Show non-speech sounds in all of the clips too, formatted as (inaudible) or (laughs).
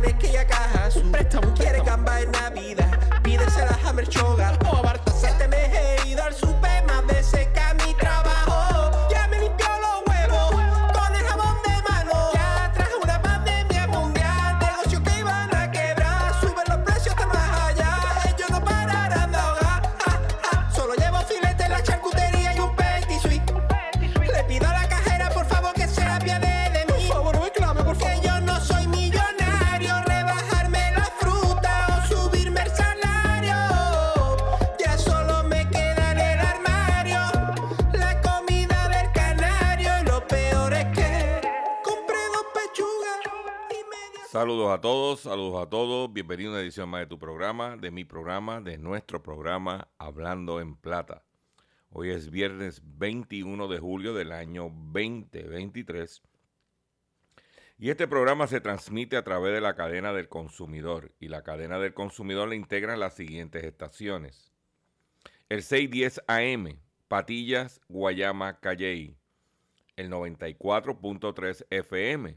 Tienes que a caja azul. Préstamo, quieres gamba en Navidad. Pídesela a Hammer Sugar o Bartas. Este mes he ido al super Saludos a todos, saludos a todos. Bienvenido a una edición más de tu programa, de mi programa, de nuestro programa Hablando en Plata. Hoy es viernes 21 de julio del año 2023. Y este programa se transmite a través de la cadena del consumidor. Y la cadena del consumidor le integran las siguientes estaciones. El 610 AM, Patillas, Guayama, Calley. El 94.3 FM,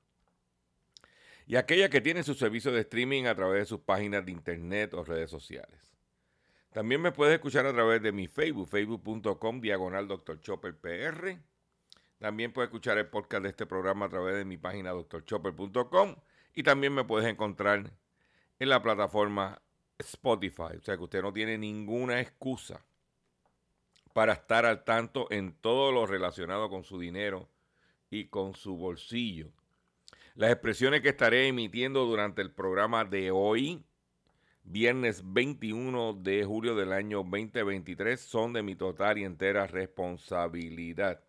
y aquellas que tienen su servicio de streaming a través de sus páginas de internet o redes sociales. También me puedes escuchar a través de mi Facebook, facebook.com diagonal Dr. Chopper PR. También puedes escuchar el podcast de este programa a través de mi página drchopper.com y también me puedes encontrar en la plataforma Spotify. O sea que usted no tiene ninguna excusa para estar al tanto en todo lo relacionado con su dinero y con su bolsillo. Las expresiones que estaré emitiendo durante el programa de hoy, viernes 21 de julio del año 2023, son de mi total y entera responsabilidad.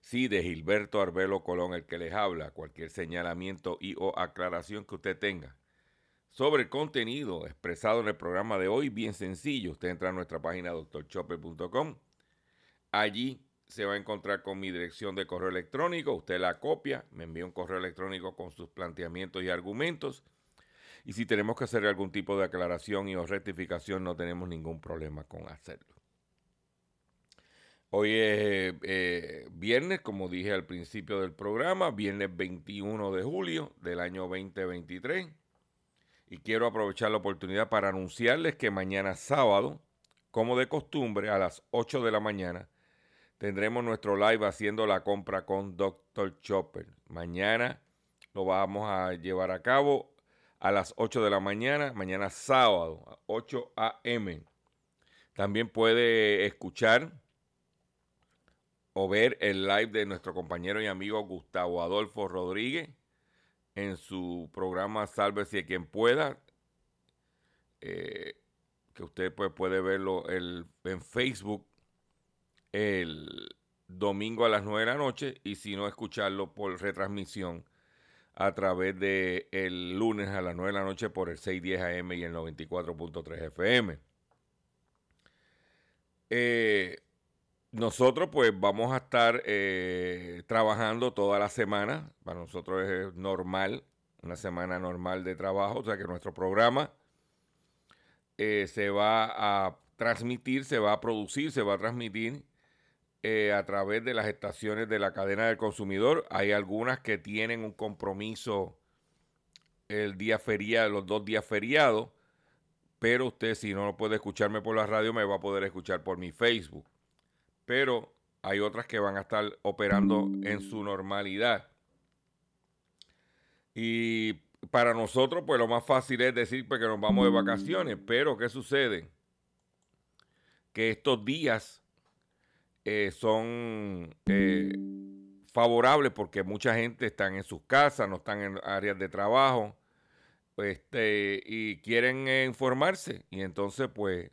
Sí, de Gilberto Arbelo Colón, el que les habla, cualquier señalamiento y o aclaración que usted tenga sobre el contenido expresado en el programa de hoy, bien sencillo. Usted entra a nuestra página doctorchopper.com. Allí se va a encontrar con mi dirección de correo electrónico. Usted la copia, me envía un correo electrónico con sus planteamientos y argumentos. Y si tenemos que hacer algún tipo de aclaración y o rectificación, no tenemos ningún problema con hacerlo. Hoy es eh, viernes, como dije al principio del programa, viernes 21 de julio del año 2023. Y quiero aprovechar la oportunidad para anunciarles que mañana sábado, como de costumbre, a las 8 de la mañana, tendremos nuestro live haciendo la compra con Dr. Chopper. Mañana lo vamos a llevar a cabo a las 8 de la mañana, mañana sábado, a 8 a.m. También puede escuchar o ver el live de nuestro compañero y amigo Gustavo Adolfo Rodríguez en su programa Sálvese quien pueda, eh, que usted pues, puede verlo el, en Facebook el domingo a las 9 de la noche y si no escucharlo por retransmisión a través de lunes a las 9 de la noche por el 610 AM y el 94.3 FM. Eh, nosotros pues vamos a estar eh, trabajando toda la semana. Para nosotros es normal, una semana normal de trabajo. O sea que nuestro programa eh, se va a transmitir, se va a producir, se va a transmitir eh, a través de las estaciones de la cadena del consumidor. Hay algunas que tienen un compromiso el día feriado, los dos días feriados, pero usted si no puede escucharme por la radio me va a poder escuchar por mi Facebook. Pero hay otras que van a estar operando en su normalidad. Y para nosotros, pues lo más fácil es decir pues, que nos vamos de vacaciones, pero ¿qué sucede? Que estos días eh, son eh, favorables porque mucha gente está en sus casas, no están en áreas de trabajo este, y quieren eh, informarse. Y entonces, pues,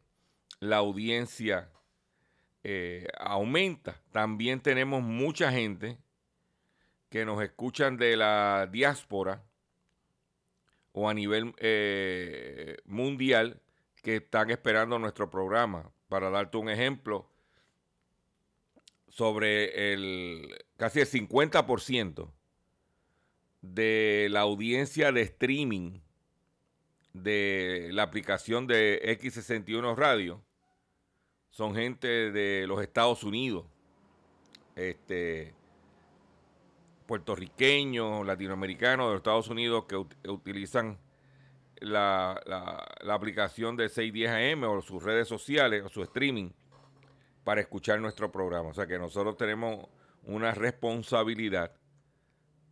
la audiencia aumenta. También tenemos mucha gente que nos escuchan de la diáspora o a nivel mundial que están esperando nuestro programa. Para darte un ejemplo, sobre el casi el 50% de la audiencia de streaming de la aplicación de X61 Radio son gente de los Estados Unidos, este, puertorriqueños, latinoamericanos de los Estados Unidos que utilizan la, la, aplicación de 610 AM o sus redes sociales o su streaming para escuchar nuestro programa. O sea que nosotros tenemos una responsabilidad,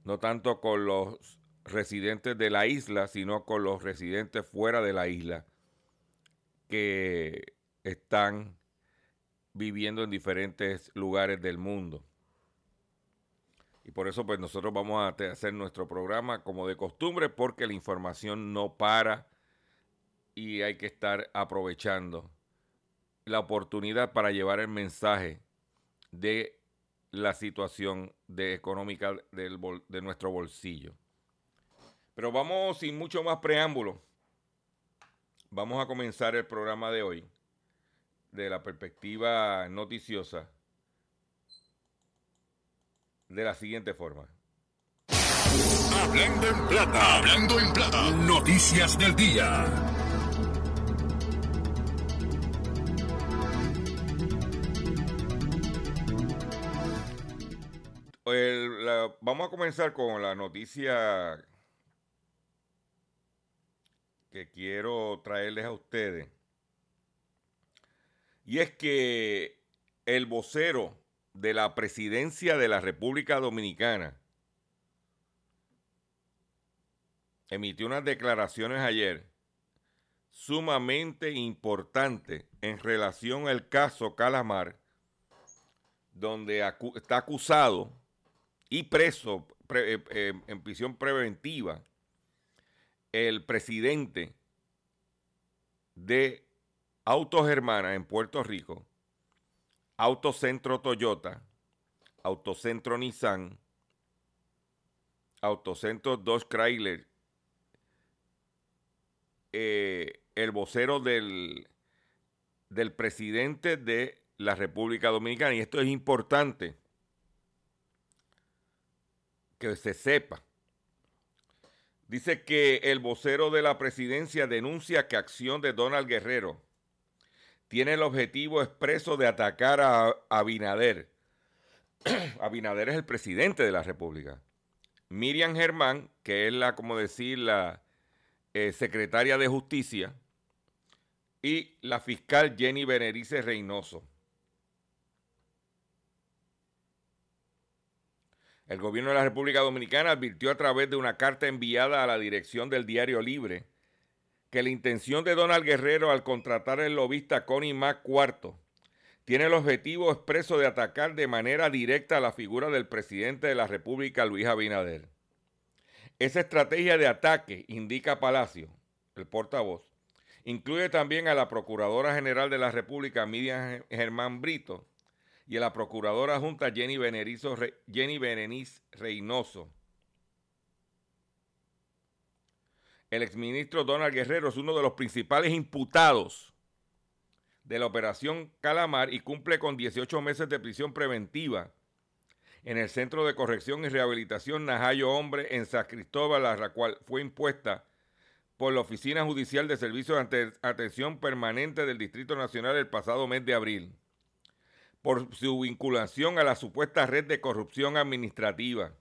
no tanto con los residentes de la isla, sino con los residentes fuera de la isla que están viviendo en diferentes lugares del mundo. Y por eso pues nosotros vamos a hacer nuestro programa como de costumbre porque la información no para y hay que estar aprovechando la oportunidad para llevar el mensaje de la situación económica de nuestro bolsillo. Pero vamos sin mucho más preámbulo. Vamos a comenzar el programa de hoy de la perspectiva noticiosa de la siguiente forma. Hablando en plata, hablando en plata, noticias del día. Vamos a comenzar con la noticia que quiero traerles a ustedes. Y es que el vocero de la presidencia de la República Dominicana emitió unas declaraciones ayer sumamente importantes en relación al caso Calamar, donde está acusado y preso eh, eh, en prisión preventiva el presidente de Autos Hermanas en Puerto Rico, Autocentro Toyota, Autocentro Nissan, Autocentro Dodge Chrysler, eh, el vocero del, del presidente de la República Dominicana. Y esto es importante que se sepa. Dice que el vocero de la presidencia denuncia que acción de Donald Guerrero tiene el objetivo expreso de atacar a Abinader. (clears throat) Abinader es el presidente de la República. Miriam Germán, que es la, como decir, la eh, secretaria de Justicia, y la fiscal Jenny Benerice Reynoso. El gobierno de la República Dominicana advirtió a través de una carta enviada a la dirección del Diario Libre que la intención de Donald Guerrero al contratar al lobista Connie Mac IV tiene el objetivo expreso de atacar de manera directa a la figura del presidente de la República, Luis Abinader. Esa estrategia de ataque, indica Palacio, el portavoz, incluye también a la Procuradora General de la República, Miriam Germán Brito, y a la procuradora junta Jenny, Benerizo, Berenice Reynoso. El exministro Donald Guerrero es uno de los principales imputados de la operación Calamar y cumple con 18 meses de prisión preventiva en el Centro de Corrección y Rehabilitación Najayo Hombre en San Cristóbal, la cual fue impuesta por la Oficina Judicial de Servicios de Atención Permanente del Distrito Nacional el pasado mes de abril, por su vinculación a la supuesta red de corrupción administrativa.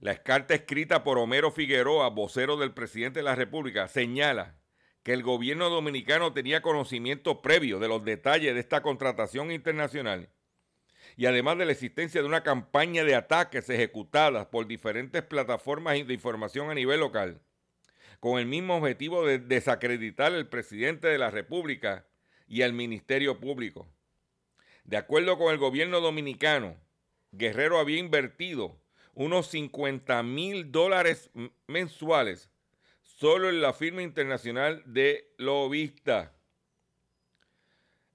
La carta escrita por Homero Figueroa, vocero del presidente de la República, señala que el gobierno dominicano tenía conocimiento previo de los detalles de esta contratación internacional y además de la existencia de una campaña de ataques ejecutadas por diferentes plataformas de información a nivel local con el mismo objetivo de desacreditar al presidente de la República y al Ministerio Público. De acuerdo con el gobierno dominicano, Guerrero había invertido unos 50 mil dólares mensuales solo en la firma internacional de lobista.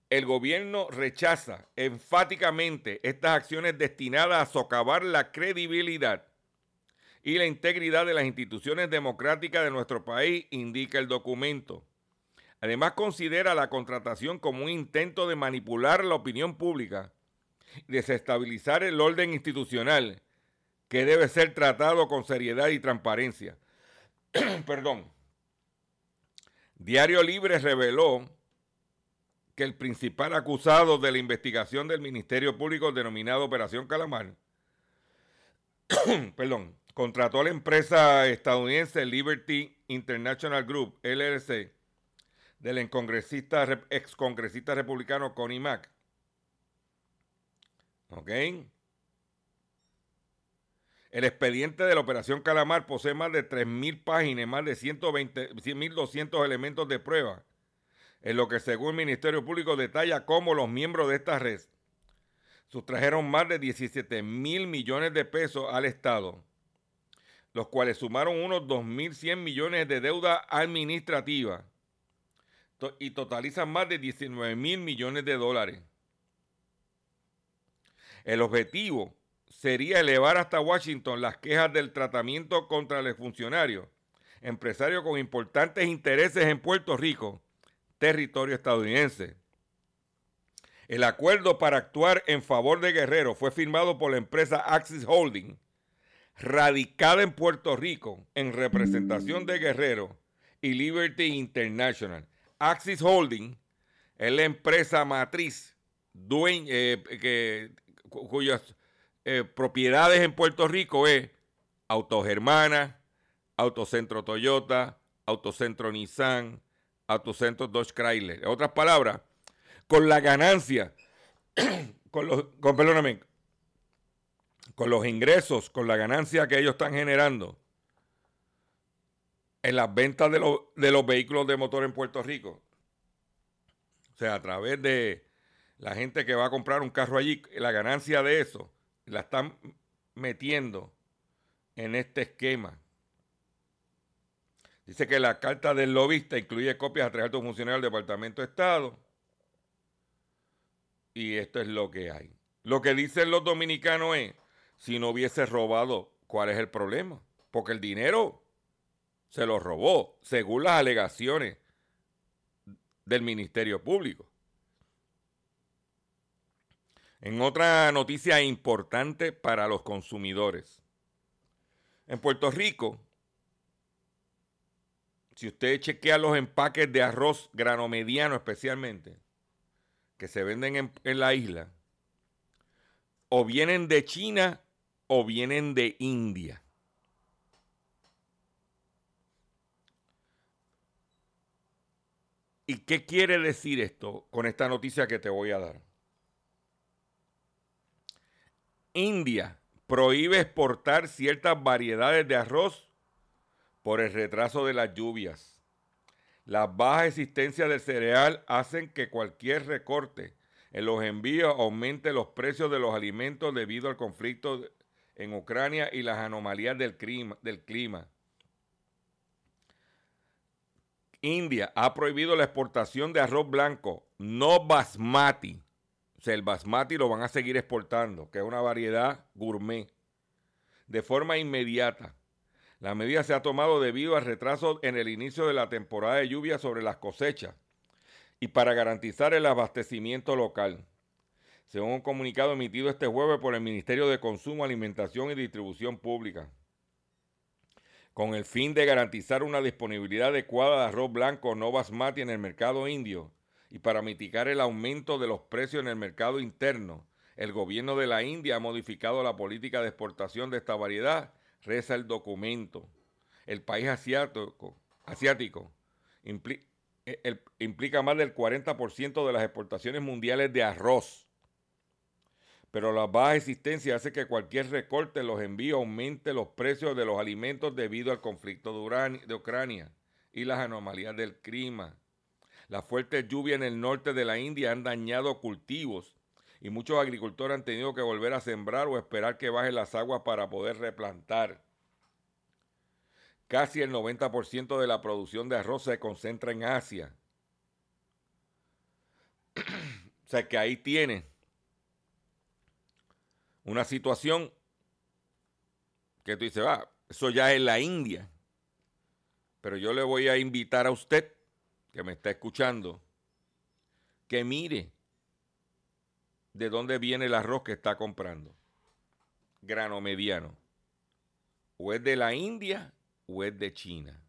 El gobierno rechaza enfáticamente estas acciones destinadas a socavar la credibilidad y la integridad de las instituciones democráticas de nuestro país, indica el documento. Además, considera la contratación como un intento de manipular la opinión pública, desestabilizar el orden institucional, que debe ser tratado con seriedad y transparencia. (clears throat) Perdón. Diario Libre reveló que el principal acusado de la investigación del Ministerio Público denominado Operación Calamar, (clears throat) perdón, contrató a la empresa estadounidense Liberty International Group, LLC, del ex congresista republicano Connie Mack. ¿Ok? El expediente de la Operación Calamar posee más de 3.000 páginas, más de 1.200 elementos de prueba, en lo que según el Ministerio Público detalla cómo los miembros de esta red sustrajeron más de 17 mil millones de pesos al Estado los cuales sumaron unos 2.100 millones de deuda administrativa y totalizan más de 19 mil millones de dólares. El objetivo sería elevar hasta Washington las quejas del tratamiento contra el funcionario, empresario con importantes intereses en Puerto Rico, territorio estadounidense. El acuerdo para actuar en favor de Guerrero fue firmado por la empresa Axis Holding, radicada en Puerto Rico en representación de Guerrero y Liberty International. Axis Holding es la empresa matriz eh, cuyas eh, propiedades en Puerto Rico es Autogermana, Autocentro Toyota, Autocentro Nissan, Autocentro Dodge Chrysler. En otras palabras, con la ganancia, (coughs) perdóname, con los ingresos, con la ganancia que ellos están generando en las ventas de, los vehículos de motor en Puerto Rico. O sea, a través de la gente que va a comprar un carro allí, la ganancia de eso la están metiendo en este esquema. Dice que la carta del lobista incluye copias a tres altos funcionarios del Departamento de Estado. Y esto es lo que hay. Lo que dicen los dominicanos es, si no hubiese robado, ¿cuál es el problema? Porque el dinero se lo robó, según las alegaciones del Ministerio Público. En otra noticia importante para los consumidores. En Puerto Rico, si usted chequea los empaques de arroz grano mediano especialmente, que se venden en, en la isla, o vienen de China o vienen de India. ¿Y qué quiere decir esto con esta noticia que te voy a dar? India prohíbe exportar ciertas variedades de arroz por el retraso de las lluvias. Las bajas existencias del cereal hacen que cualquier recorte en los envíos aumente los precios de los alimentos debido al conflicto en Ucrania y las anomalías del clima, del clima. India ha prohibido la exportación de arroz blanco no basmati, O sea, el basmati lo van a seguir exportando, que es una variedad gourmet, de forma inmediata. La medida se ha tomado debido al retraso en el inicio de la temporada de lluvia sobre las cosechas y para garantizar el abastecimiento local. Según un comunicado emitido este jueves por el Ministerio de Consumo, Alimentación y Distribución Pública, con el fin de garantizar una disponibilidad adecuada de arroz blanco no basmati en el mercado indio y para mitigar el aumento de los precios en el mercado interno, el gobierno de la India ha modificado la política de exportación de esta variedad reza el documento. El país asiático, eh, implica más del 40% de las exportaciones mundiales de arroz. Pero la baja existencia hace que cualquier recorte en los envíos aumente los precios de los alimentos debido al conflicto de Ucrania y las anomalías del clima. Las fuertes lluvias en el norte de la India han dañado cultivos y muchos agricultores han tenido que volver a sembrar o esperar que bajen las aguas para poder replantar. Casi el 90% de la producción de arroz se concentra en Asia. (clears throat) o sea que ahí tiene una situación que tú dices, va, eso ya es la India. Pero yo le voy a invitar a usted que me está escuchando que mire de dónde viene el arroz que está comprando. Grano mediano. O es de la India o es de China.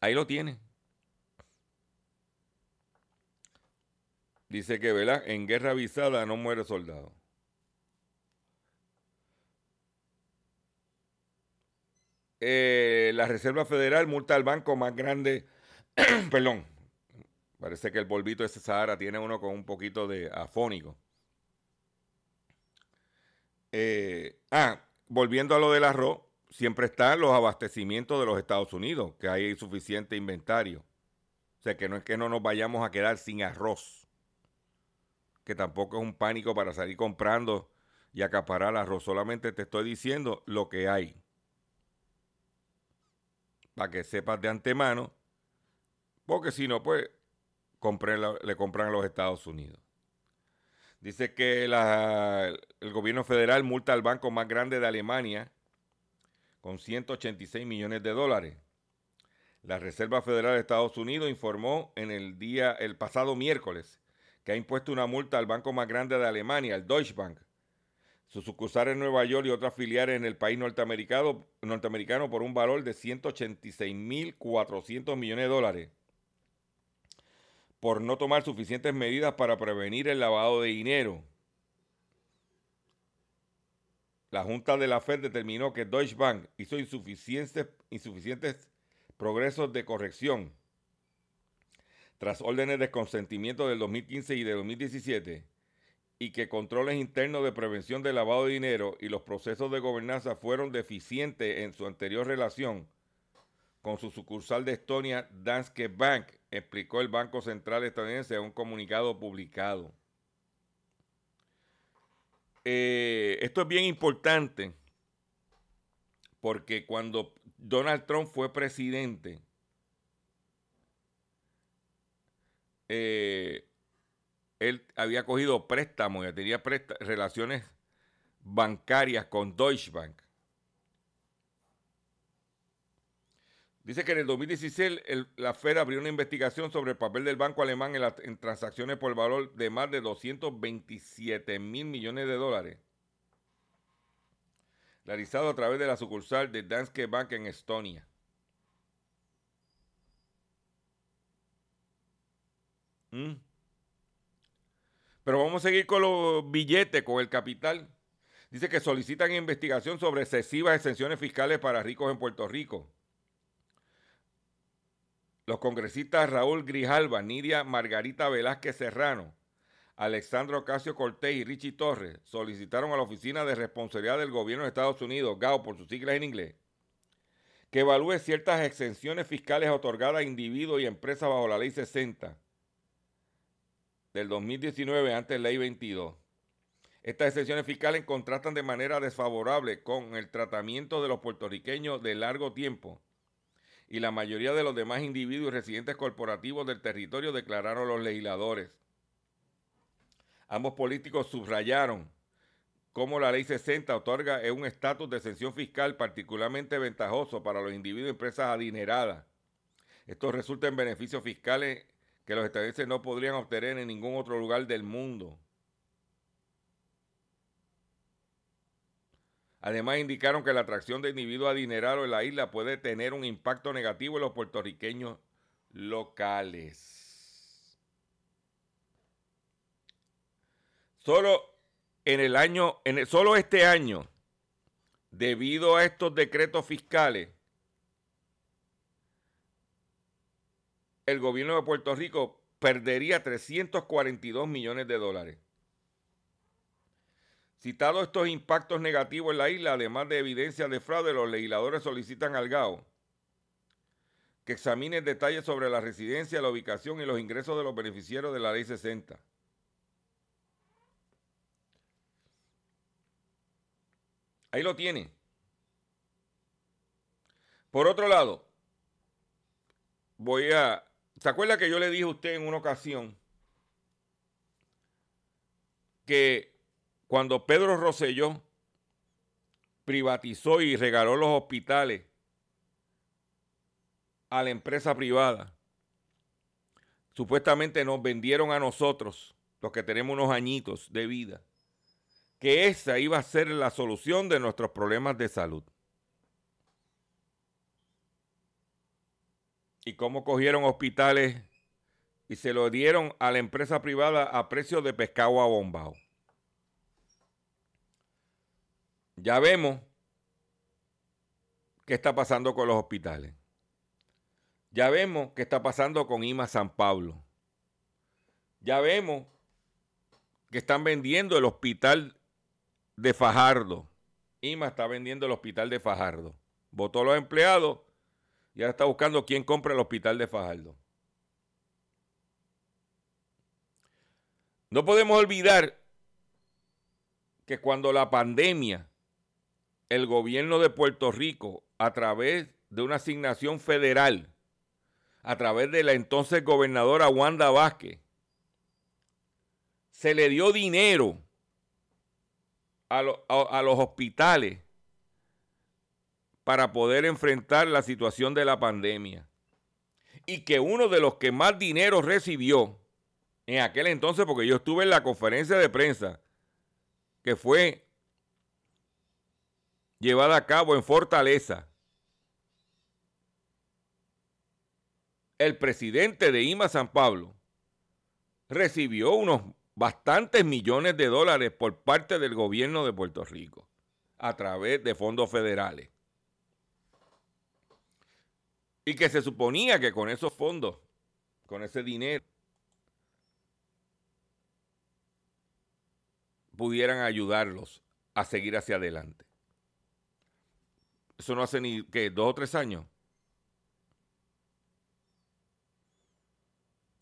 Ahí lo tiene. Dice que, ¿verdad? En guerra avisada no muere soldado. Eh, la Reserva Federal multa al banco más grande, (clears throat) perdón, Parece que el polvito de Sahara tiene uno con un poquito de afónico. Eh, ah, volviendo a lo del arroz, siempre están los abastecimientos de los Estados Unidos, que hay suficiente inventario. O sea, que no es que no nos vayamos a quedar sin arroz. Que tampoco es un pánico para salir comprando y acaparar arroz. Solamente te estoy diciendo lo que hay. Para que sepas de antemano. Porque si no, pues le compran a los Estados Unidos. Dice que el gobierno federal multa al banco más grande de Alemania con 186 millones de dólares. La Reserva Federal de Estados Unidos informó en el día, el pasado miércoles, que ha impuesto una multa al banco más grande de Alemania, el Deutsche Bank, sus sucursales en Nueva York y otras filiales en el país norteamericano, por un valor de 186.400 millones de dólares por no tomar suficientes medidas para prevenir el lavado de dinero. La Junta de la Fed determinó que Deutsche Bank hizo insuficientes, insuficientes progresos de corrección tras órdenes de consentimiento del 2015 y de 2017 y que controles internos de prevención del lavado de dinero y los procesos de gobernanza fueron deficientes en su anterior relación con su sucursal de Estonia, Danske Bank, explicó el Banco Central estadounidense en un comunicado publicado. Eh, esto es bien importante porque cuando Donald Trump fue presidente, eh, él había cogido préstamos, y tenía relaciones bancarias con Deutsche Bank. Dice que en el 2016 la Fed abrió una investigación sobre el papel del banco alemán en, transacciones por valor de más de 227 mil millones de dólares, realizado a través de la sucursal de Danske Bank en Estonia. ¿Mm? Pero vamos a seguir con los billetes, con el capital. Dice que solicitan investigación sobre excesivas exenciones fiscales para ricos en Puerto Rico. Los congresistas Raúl Grijalva, Nidia Margarita Velázquez Serrano, Alexandro Ocasio Cortés y Richie Torres solicitaron a la Oficina de Responsabilidad del Gobierno de Estados Unidos, GAO por sus siglas en inglés, que evalúe ciertas exenciones fiscales otorgadas a individuos y empresas bajo la Ley 60 del 2019 ante la Ley 22. Estas exenciones fiscales contrastan de manera desfavorable con el tratamiento de los puertorriqueños de largo tiempo y la mayoría de los demás individuos y residentes corporativos del territorio, declararon los legisladores. Ambos políticos subrayaron cómo la ley 60 otorga un estatus de exención fiscal particularmente ventajoso para los individuos y empresas adineradas. Esto resulta en beneficios fiscales que los estadounidenses no podrían obtener en ningún otro lugar del mundo. Además, indicaron que la atracción de individuos adinerados en la isla puede tener un impacto negativo en los puertorriqueños locales. Solo en el año, solo este año, debido a estos decretos fiscales, el gobierno de Puerto Rico perdería 342 millones de dólares. Citados estos impactos negativos en la isla, además de evidencia de fraude, los legisladores solicitan al GAO que examine detalles sobre la residencia, la ubicación y los ingresos de los beneficiarios de la Ley 60. Ahí lo tiene. Por otro lado, voy a... ¿Se acuerda que yo le dije a usted en una ocasión que cuando Pedro Rosselló privatizó y regaló los hospitales a la empresa privada, supuestamente nos vendieron a nosotros, los que tenemos unos añitos de vida, que esa iba a ser la solución de nuestros problemas de salud. Y cómo cogieron hospitales y se lo dieron a la empresa privada a precio de pescado a bombao. Ya vemos qué está pasando con los hospitales. Ya vemos qué está pasando con IMA San Pablo. Ya vemos que están vendiendo el hospital de Fajardo. IMA está vendiendo el hospital de Fajardo. Votó los empleados y ahora está buscando quién compra el hospital de Fajardo. No podemos olvidar que cuando la pandemia el gobierno de Puerto Rico, a través de una asignación federal, a través de la entonces gobernadora Wanda Vázquez, se le dio dinero a, a los hospitales para poder enfrentar la situación de la pandemia. Y que uno de los que más dinero recibió en aquel entonces, porque yo estuve en la conferencia de prensa, que fue llevada a cabo en Fortaleza. El presidente de IMA San Pablo recibió unos bastantes millones de dólares por parte del gobierno de Puerto Rico a través de fondos federales. Y que se suponía que con esos fondos, con ese dinero, pudieran ayudarlos a seguir hacia adelante. Eso no hace ni, ¿qué? ¿Dos o tres años?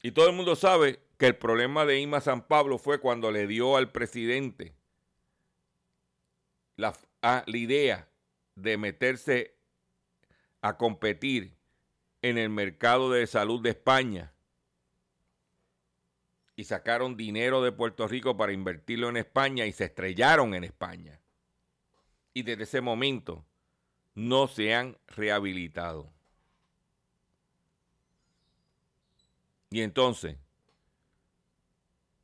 Y todo el mundo sabe que el problema de Ima San Pablo fue cuando le dio al presidente la, la idea de meterse a competir en el mercado de salud de España y sacaron dinero de Puerto Rico para invertirlo en España y se estrellaron en España. Y desde ese momento no se han rehabilitado. Y entonces,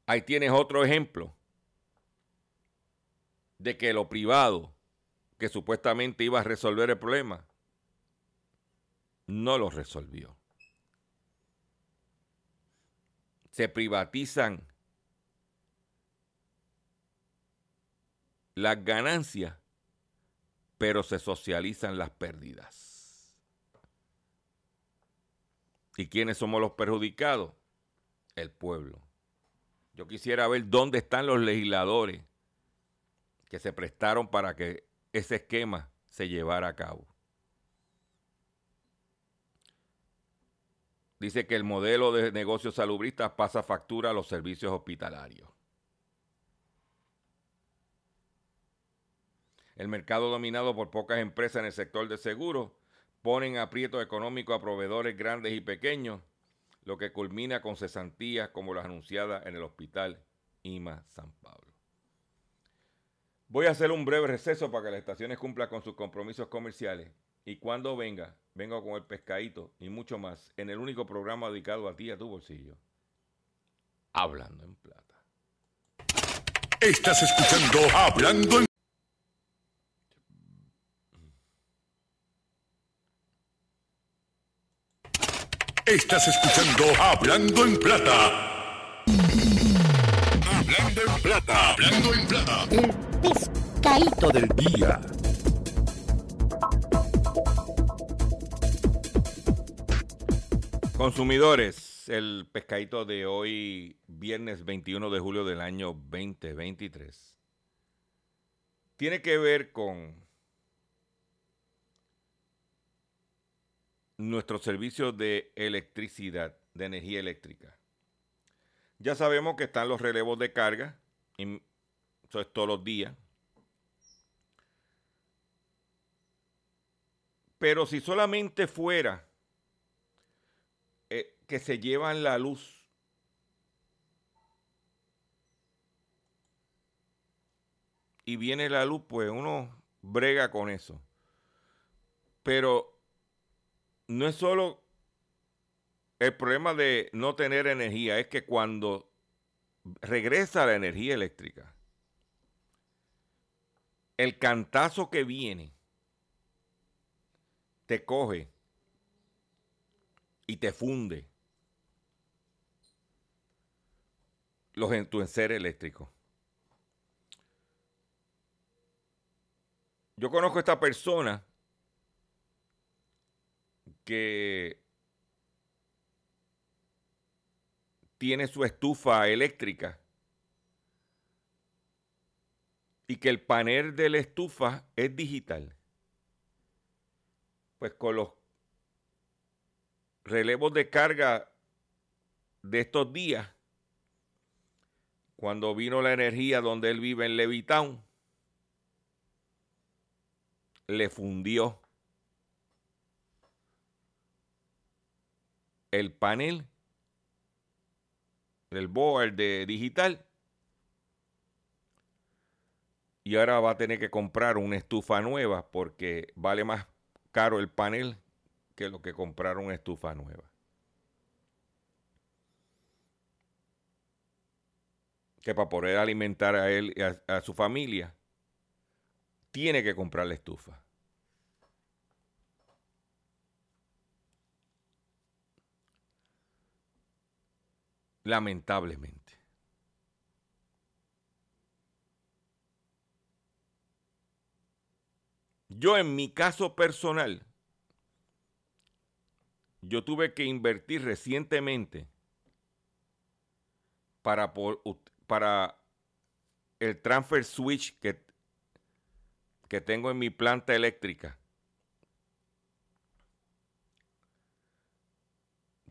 ahí tienes otro ejemplo de que lo privado, que supuestamente iba a resolver el problema, no lo resolvió. Se privatizan las ganancias pero se socializan las pérdidas. ¿Y quiénes somos los perjudicados? El pueblo. Yo quisiera ver dónde están los legisladores que se prestaron para que ese esquema se llevara a cabo. Dice que el modelo de negocios salubristas pasa factura a los servicios hospitalarios. El mercado dominado por pocas empresas en el sector de seguros ponen aprieto económico a proveedores grandes y pequeños, lo que culmina con cesantías como las anunciadas en el hospital IMA San Pablo. Voy a hacer un breve receso para que las estaciones cumplan con sus compromisos comerciales y cuando venga, vengo con el pescadito y mucho más en el único programa dedicado a ti y a tu bolsillo. Hablando en plata. Estás escuchando Hablando en Estás escuchando Hablando en Plata. Hablando en Plata. Hablando en Plata. El pescadito del día. Consumidores, el pescadito de hoy, viernes 21 de julio del año 2023, tiene que ver con nuestro servicio de electricidad, de energía eléctrica. Ya sabemos que están los relevos de carga, eso es todos los días. Pero si solamente fuera que se llevan la luz y viene la luz, pues uno brega con eso. Pero no es solo el problema de no tener energía, es que cuando regresa la energía eléctrica, el cantazo que viene te coge y te funde los en tu eléctrico. Yo conozco a esta persona que tiene su estufa eléctrica y que el panel de la estufa es digital. Pues con los relevos de carga de estos días, cuando vino la energía donde él vive en Levitown, le fundió el panel el board de digital y ahora va a tener que comprar una estufa nueva porque vale más caro el panel que lo que comprar una estufa nueva. Que para poder alimentar a él y a, a su familia, tiene que comprar la estufa. Lamentablemente. Yo en mi caso personal, yo tuve que invertir recientemente para, para el transfer switch que, que tengo en mi planta eléctrica.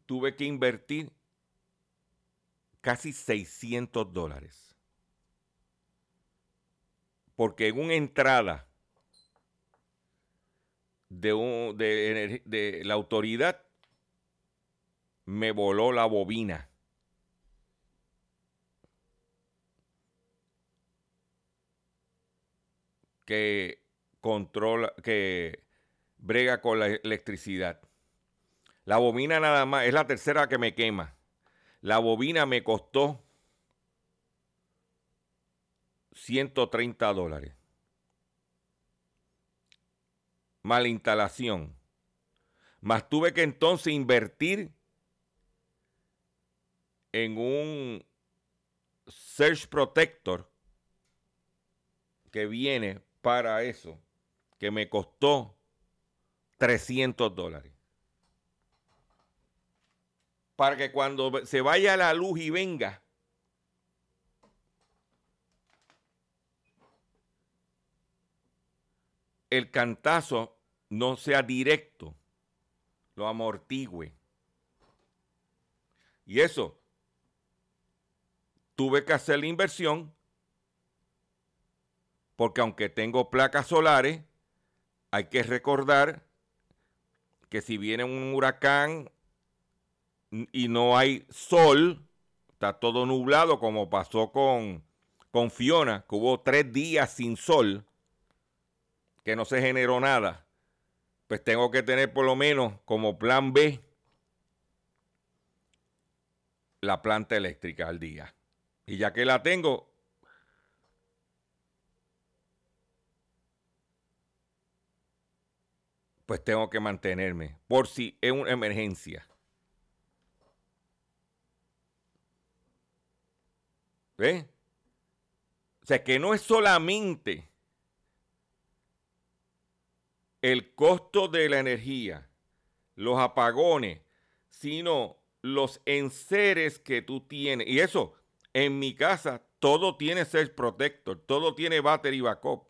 Tuve que invertir casi 600 dólares. Porque en una entrada de, de, de la autoridad me voló la bobina. Que controla, que brega con la electricidad. La bobina nada más, es la tercera que me quema. La bobina me costó 130 dólares. La instalación. Más tuve que entonces invertir en un Search Protector que viene para eso, que me costó 300 dólares para que cuando se vaya la luz y venga, el cantazo no sea directo, lo amortigüe. Y eso, tuve que hacer la inversión, porque aunque tengo placas solares, hay que recordar que si viene un huracán y no hay sol, está todo nublado, como pasó con, con Fiona, que hubo tres días sin sol, que no se generó nada, pues tengo que tener por lo menos como plan B la planta eléctrica al día. Y ya que la tengo, pues tengo que mantenerme por si es una emergencia. ¿Ve? O sea, que no es solamente el costo de la energía, los apagones, sino los enseres que tú tienes. Y eso, en mi casa, todo tiene Surge Protector, todo tiene battery backup.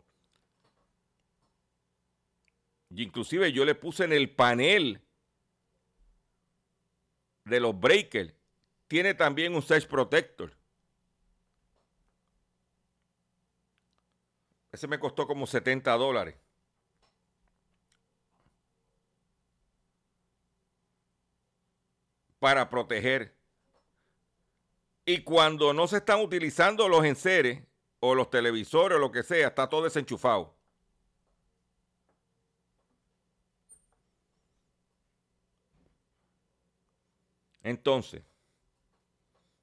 Y inclusive yo le puse en el panel de los breakers, tiene también un Surge Protector. Ese me costó como 70 dólares. Para proteger. Y cuando no se están utilizando los enseres o los televisores o lo que sea, está todo desenchufado. Entonces,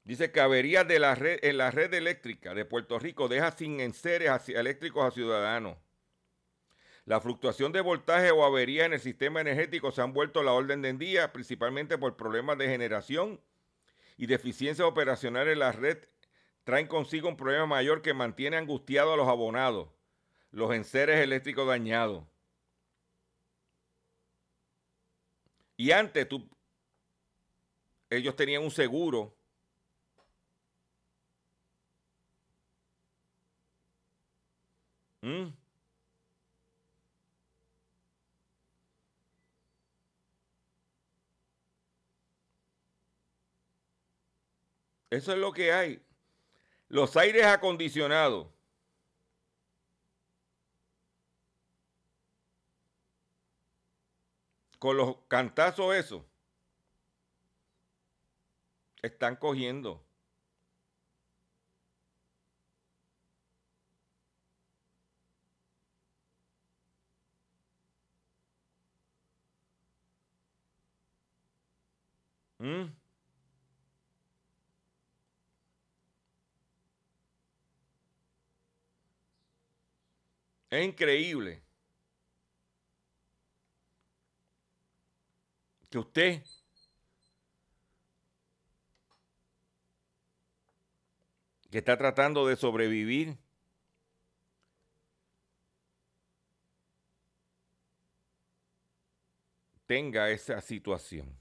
dice que averías de la red, en la red eléctrica de Puerto Rico deja sin enseres eléctricos a ciudadanos. La fluctuación de voltaje o avería en el sistema energético se han vuelto la orden del día, principalmente por problemas de generación y deficiencias operacionales en la red. Traen consigo un problema mayor que mantiene angustiados a los abonados, los enseres eléctricos dañados. Y antes tú ellos tenían un seguro. ¿Mm? Eso es lo que hay. Los aires acondicionados. Con los cantazos esos están cogiendo. ¿Mm? Es increíble que usted está tratando de sobrevivir. tenga esa situación.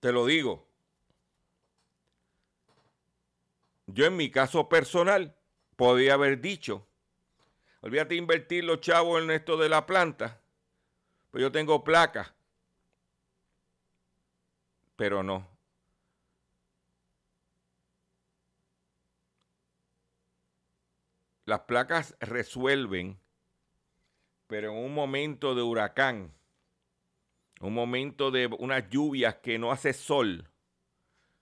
Te lo digo. Yo en mi caso personal podía haber dicho, olvídate invertir los chavos en esto de la planta pues yo tengo placas. Pero no. Las placas resuelven, pero en un momento de huracán, un momento de unas lluvias que no hace sol.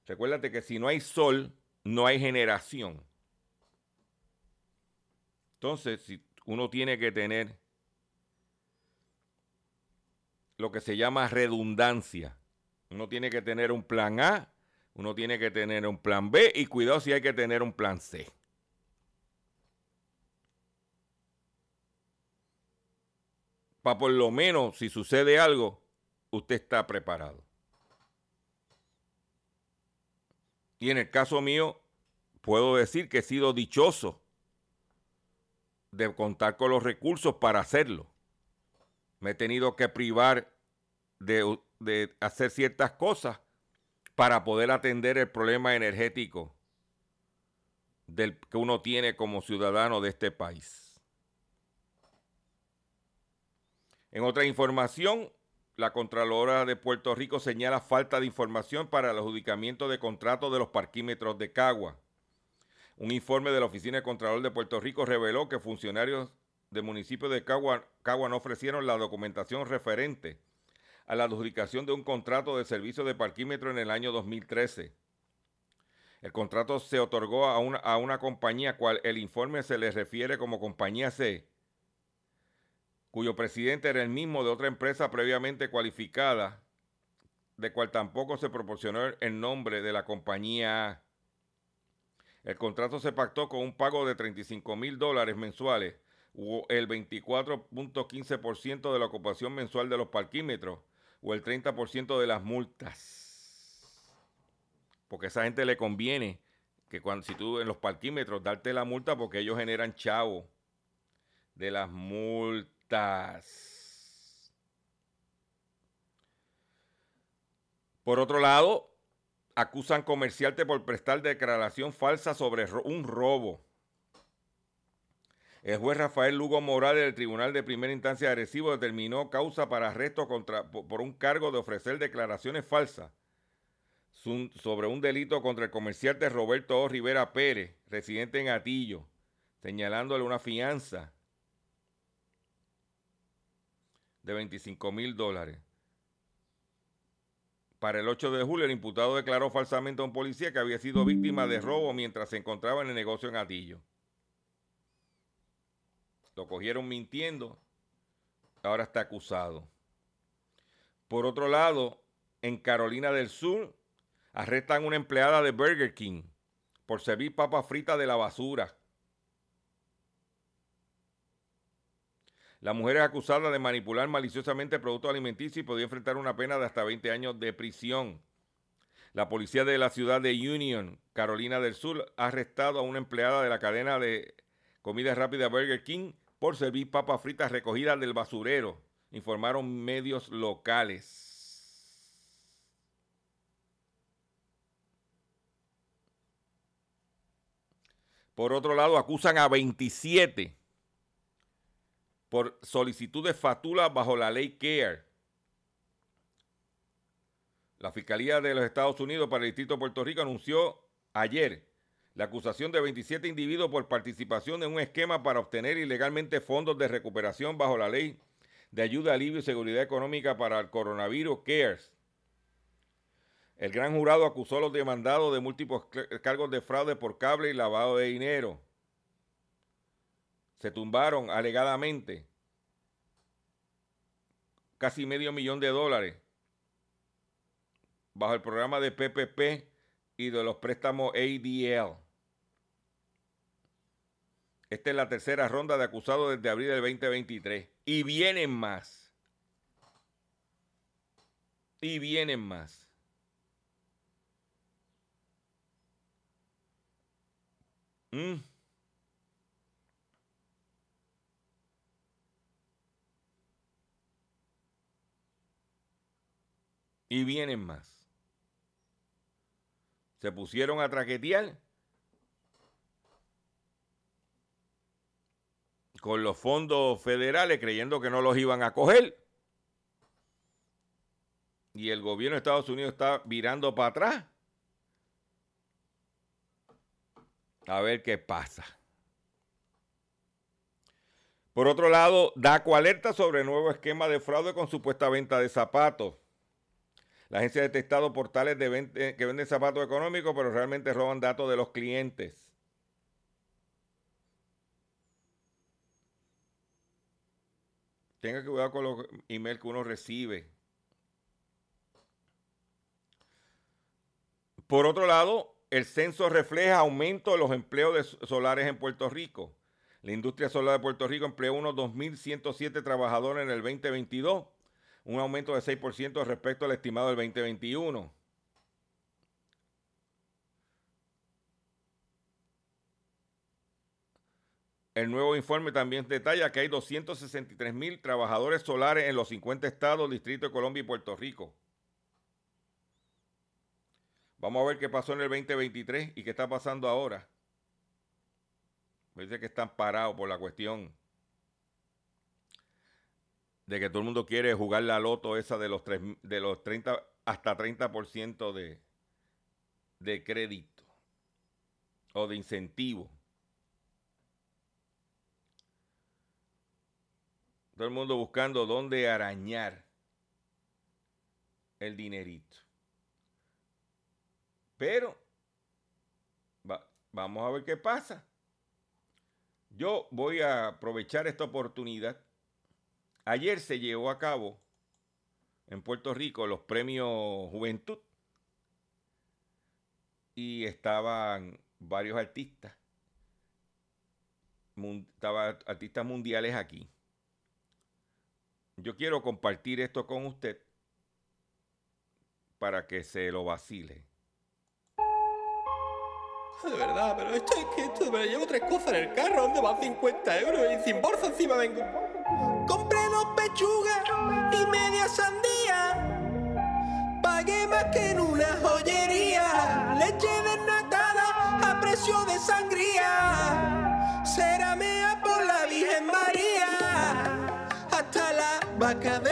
Recuérdate que si no hay sol, no hay generación. Entonces, si uno tiene que tener lo que se llama redundancia. Uno tiene que tener un plan A, uno tiene que tener un plan B y cuidado si hay que tener un plan C. Para por lo menos, si sucede algo, usted está preparado. Y en el caso mío, puedo decir que he sido dichoso de contar con los recursos para hacerlo. Me he tenido que privar de, hacer ciertas cosas para poder atender el problema energético del, que uno tiene como ciudadano de este país. En otra información, la Contralora de Puerto Rico señala falta de información para el adjudicamiento de contratos de los parquímetros de Cagua. Un informe de la Oficina de Contralor de Puerto Rico reveló que funcionarios del municipio de Cagua, no ofrecieron la documentación referente a la adjudicación de un contrato de servicio de parquímetro en el año 2013. El contrato se otorgó a una, a una compañía cual el informe se le refiere como compañía C, cuyo presidente era el mismo de otra empresa previamente cualificada, de cual tampoco se proporcionó el nombre de la compañía A. El contrato se pactó con un pago de 35 mil dólares mensuales o el 24.15% de la ocupación mensual de los parquímetros o el 30% de las multas. Porque a esa gente le conviene que cuando si tú en los parquímetros darte la multa porque ellos generan chavo de las multas. Por otro lado, acusan comerciante por prestar declaración falsa sobre un robo. El juez Rafael Lugo Morales del Tribunal de Primera Instancia de determinó causa para arresto contra, por un cargo de ofrecer declaraciones falsas sobre un delito contra el comerciante Roberto o. Rivera Pérez, residente en Atillo, señalándole una fianza de 25 mil dólares. Para el 8 de julio, el imputado declaró falsamente a un policía que había sido víctima de robo mientras se encontraba en el negocio en Atillo. Lo cogieron mintiendo, ahora está acusado. Por otro lado, en Carolina del Sur, arrestan a una empleada de Burger King por servir papas fritas de la basura. La mujer es acusada de manipular maliciosamente productos alimenticios y podía enfrentar una pena de hasta 20 años de prisión. La policía de la ciudad de Union, Carolina del Sur, ha arrestado a una empleada de la cadena de comida rápida Burger King por servir papas fritas recogidas del basurero, informaron medios locales. Por otro lado, acusan a 27 por solicitud de fatula bajo la ley CARE. La Fiscalía de los Estados Unidos para el Distrito de Puerto Rico anunció ayer la acusación de 27 individuos por participación en un esquema para obtener ilegalmente fondos de recuperación bajo la ley de ayuda, alivio y seguridad económica para el coronavirus CARES. El gran jurado acusó a los demandados de múltiples cargos de fraude por cable y lavado de dinero se tumbaron alegadamente casi medio millón de dólares bajo el programa de PPP y de los préstamos ADL. Esta es la tercera ronda de acusados desde abril del 2023. Y vienen más. Y vienen más. Mm. Y vienen más. Se pusieron a traquetear con los fondos federales creyendo que no los iban a coger. Y el gobierno de Estados Unidos está virando para atrás. A ver qué pasa. Por otro lado, DACO alerta sobre nuevo esquema de fraude con supuesta venta de zapatos. La agencia ha detectado portales de que venden zapatos económicos, pero realmente roban datos de los clientes. Tenga cuidado con los emails que uno recibe. Por otro lado, el censo refleja aumento de los empleos solares en Puerto Rico. La industria solar de Puerto Rico empleó unos 2.107 trabajadores en el 2022 un aumento de 6% respecto al estimado del 2021. El nuevo informe también detalla que hay 263 mil trabajadores solares en los 50 estados, Distrito de Colombia y Puerto Rico. Vamos a ver qué pasó en el 2023 y qué está pasando ahora. Dice que están parados por la cuestión de que todo el mundo quiere jugar la loto esa de los, de los 30 hasta 30% de, de crédito. o de incentivo. Todo el mundo buscando dónde arañar el dinerito. Pero vamos a ver qué pasa. Yo voy a aprovechar esta oportunidad. Ayer se llevó a cabo en Puerto Rico los premios Juventud y estaban varios artistas, estaban artistas mundiales aquí. Yo quiero compartir esto con usted para que se lo vacile. De verdad, pero esto es que esto, me llevo tres cosas en el carro, ¿dónde van 50 euros? Y sin bolsa encima vengo. Sandía. Pagué más que en una joyería. Leche desnatada a precio de sangría. Ceramea por la Virgen María. Hasta la vaca del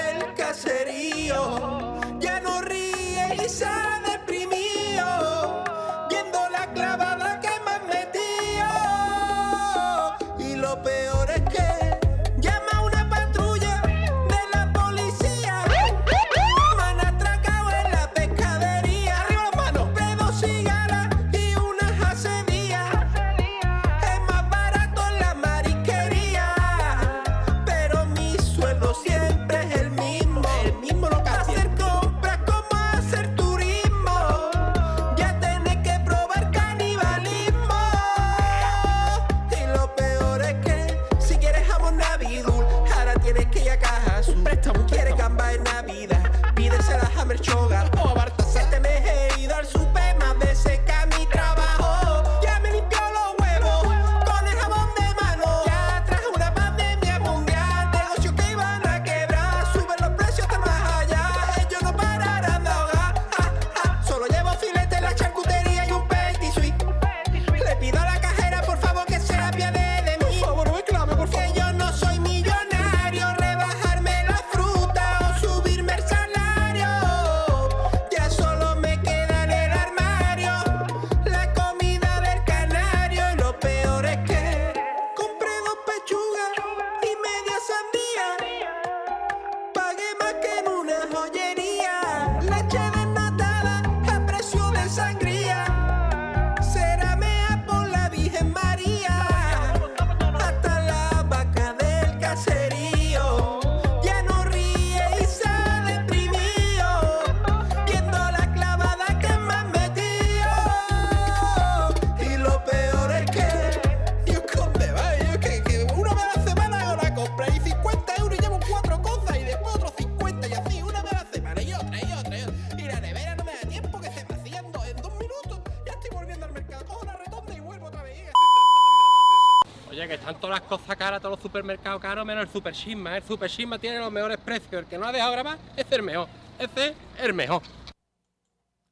supermercados caros menos el Super Shisma. El Super Shisma tiene los mejores precios. El que no ha dejado grabar es el mejor. Ese es el mejor.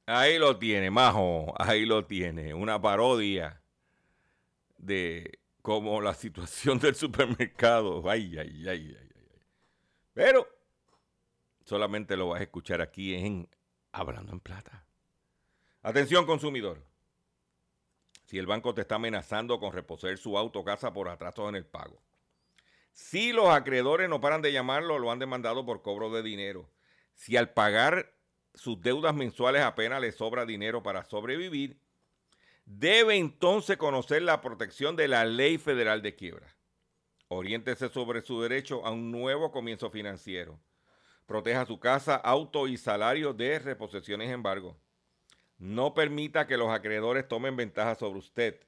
Ahí lo tiene, majo. Ahí lo tiene. Una parodia de cómo la situación del supermercado. Ay, ay, ay, ay, ay. Pero solamente lo vas a escuchar aquí en Hablando en Plata. Atención, consumidor. Si el banco te está amenazando con reposer su auto casa por atrasos en el pago, si los acreedores no paran de llamarlo, lo han demandado por cobro de dinero. Si al pagar sus deudas mensuales apenas le sobra dinero para sobrevivir, debe entonces conocer la protección de la ley federal de quiebra. Oriéntese sobre su derecho a un nuevo comienzo financiero. Proteja su casa, auto y salario de reposiciones embargo. No permita que los acreedores tomen ventaja sobre usted.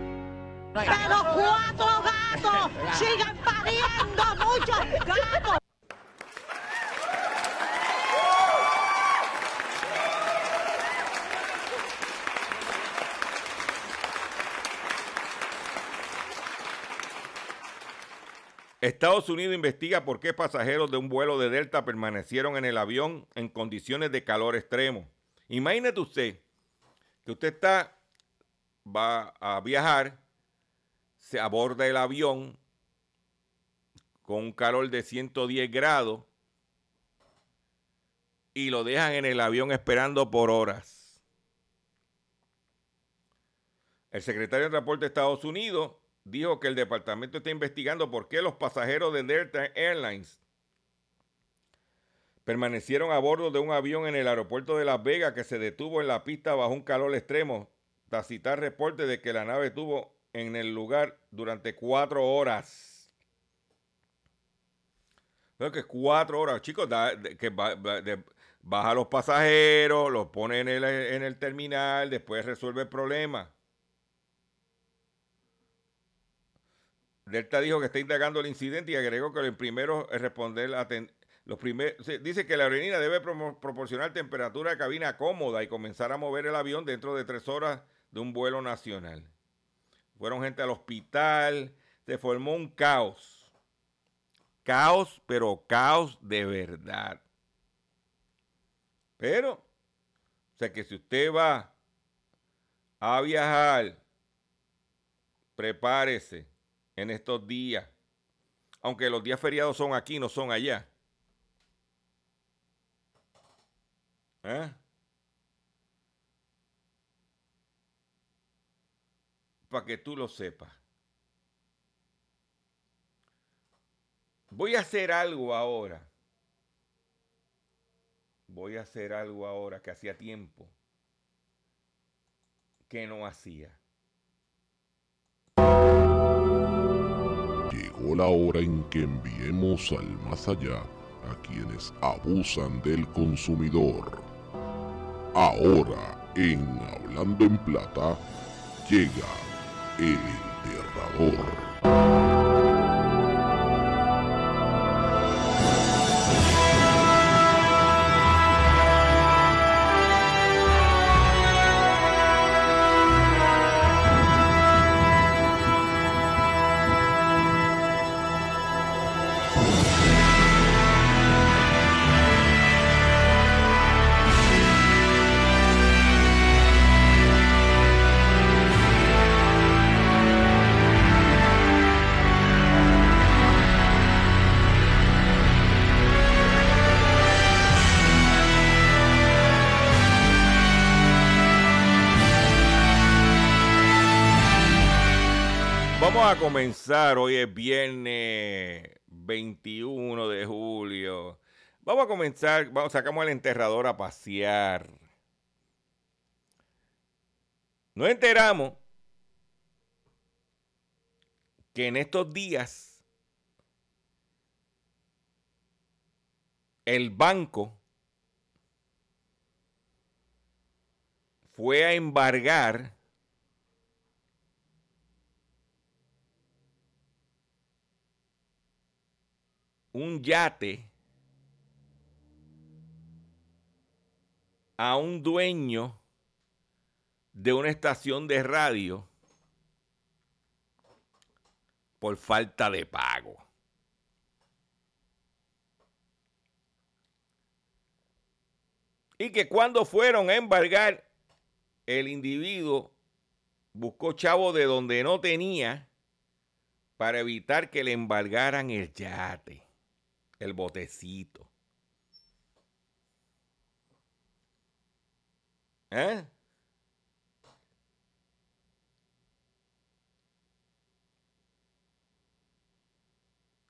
¡Pero cuatro gatos! (laughs) ¡Sigan pariendo muchos gatos! Estados Unidos investiga por qué pasajeros de un vuelo de Delta permanecieron en el avión en condiciones de calor extremo. Imagínate usted que usted está, va a viajar, se aborda el avión con un calor de 110 grados y lo dejan en el avión esperando por horas. El secretario de Transporte de Estados Unidos dijo que el departamento está investigando por qué los pasajeros de Delta Airlines permanecieron a bordo de un avión en el aeropuerto de Las Vegas que se detuvo en la pista bajo un calor extremo, tras citar de que la nave estuvo en el lugar durante cuatro horas. Creo que cuatro horas, chicos, que baja a los pasajeros, los pone en el, en el terminal, después resuelve el problema. Delta dijo que está indagando el incidente y agregó que el primero es responder los primeros dice que la aerolínea debe proporcionar temperatura de cabina cómoda y comenzar a mover el avión dentro de tres horas de un vuelo nacional. Fueron gente al hospital, se formó un caos. Caos, pero caos de verdad. Pero, o sea que si usted va a viajar, prepárese en estos días. Aunque los días feriados son aquí, no son allá. ¿Eh? Para que tú lo sepas. Voy a hacer algo ahora. Voy a hacer algo ahora que hacía tiempo que no hacía. Llegó la hora en que enviemos al más allá a quienes abusan del consumidor. Ahora, en Hablando en Plata, llega el enterrador. A comenzar, hoy es viernes 21 de julio. Vamos a comenzar, vamos, sacamos al enterrador a pasear. Nos enteramos que en estos días el banco fue a embargar un yate a un dueño de una estación de radio por falta de pago. Y que cuando fueron a embargar, el individuo buscó chavo de donde no tenía para evitar que le embargaran el yate, el botecito. ¿Eh?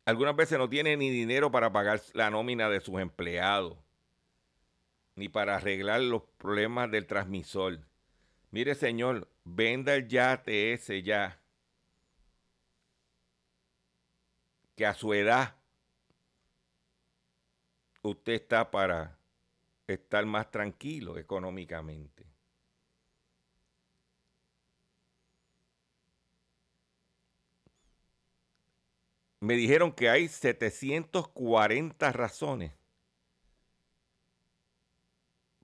algunas veces no tiene ni dinero para pagar la nómina de sus empleados, ni para arreglar los problemas del transmisor. Mire, señor, venda el yate ese ya. Que a su edad usted está para estar más tranquilo económicamente. Me dijeron que hay 740 razones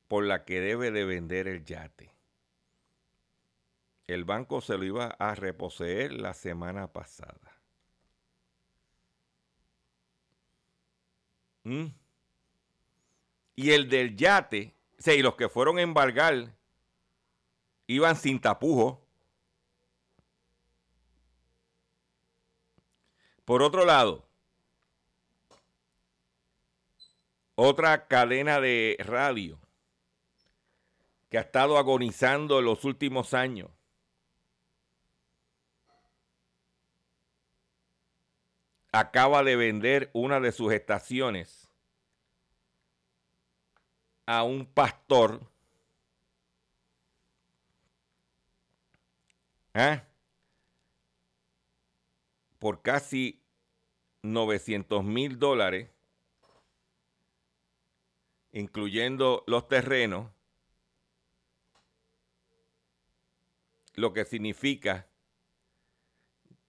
por la que debe de vender el yate. El banco se lo iba a reposeer la semana pasada. ¿Mm? Y el del yate, o y los que fueron a embargar iban sin tapujo. Por otro lado, otra cadena de radio que ha estado agonizando en los últimos años. Acaba de vender una de sus estaciones a un pastor. ¿eh? por casi 900 mil dólares, incluyendo los terrenos, lo que significa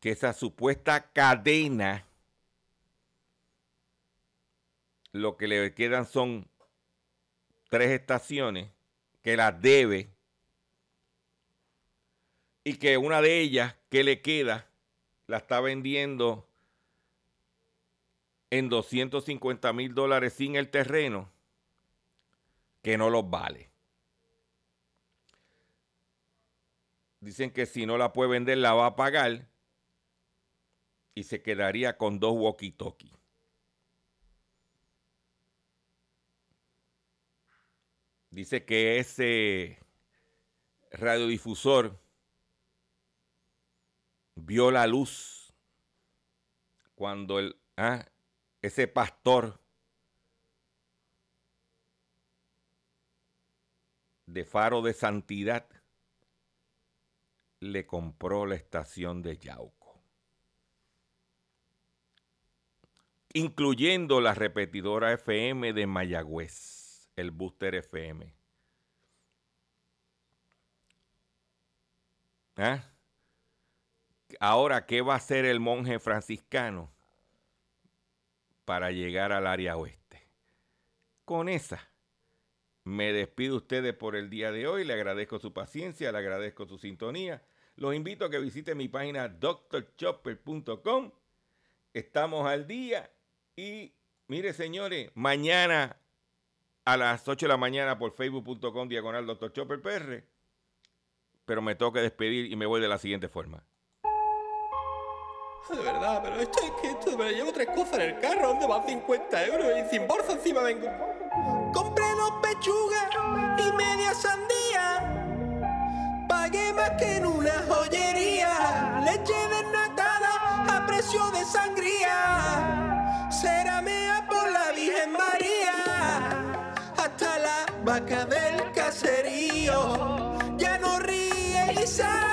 que esa supuesta cadena, lo que le quedan son tres estaciones que las debe y que una de ellas que le queda la está vendiendo en 250 mil dólares sin el terreno, que no los vale. Dicen que si no la puede vender, la va a pagar y se quedaría con dos walkie-talkie. Dice que ese radiodifusor vio la luz cuando el, ah, ese pastor de Faro de Santidad le compró la estación de Yauco, incluyendo la repetidora FM de Mayagüez, el Booster FM. ¿Ah? Ahora, ¿qué va a hacer el monje franciscano para llegar al área oeste? Con esa, me despido ustedes por el día de hoy. Le agradezco su paciencia, le agradezco su sintonía. Los invito a que visiten mi página drchopper.com. Estamos al día y mire señores, mañana a las 8 de la mañana por facebook.com diagonal Dr. Chopper PR. Pero me toca despedir y me voy de la siguiente forma. De verdad, pero esto es que esto, pero llevo tres cosas en el carro, ¿dónde van 50 euros? Y sin bolsa encima vengo. Compré dos pechugas y media sandía. Pagué más que en una joyería. Leche desnatada a precio de sangría. shine.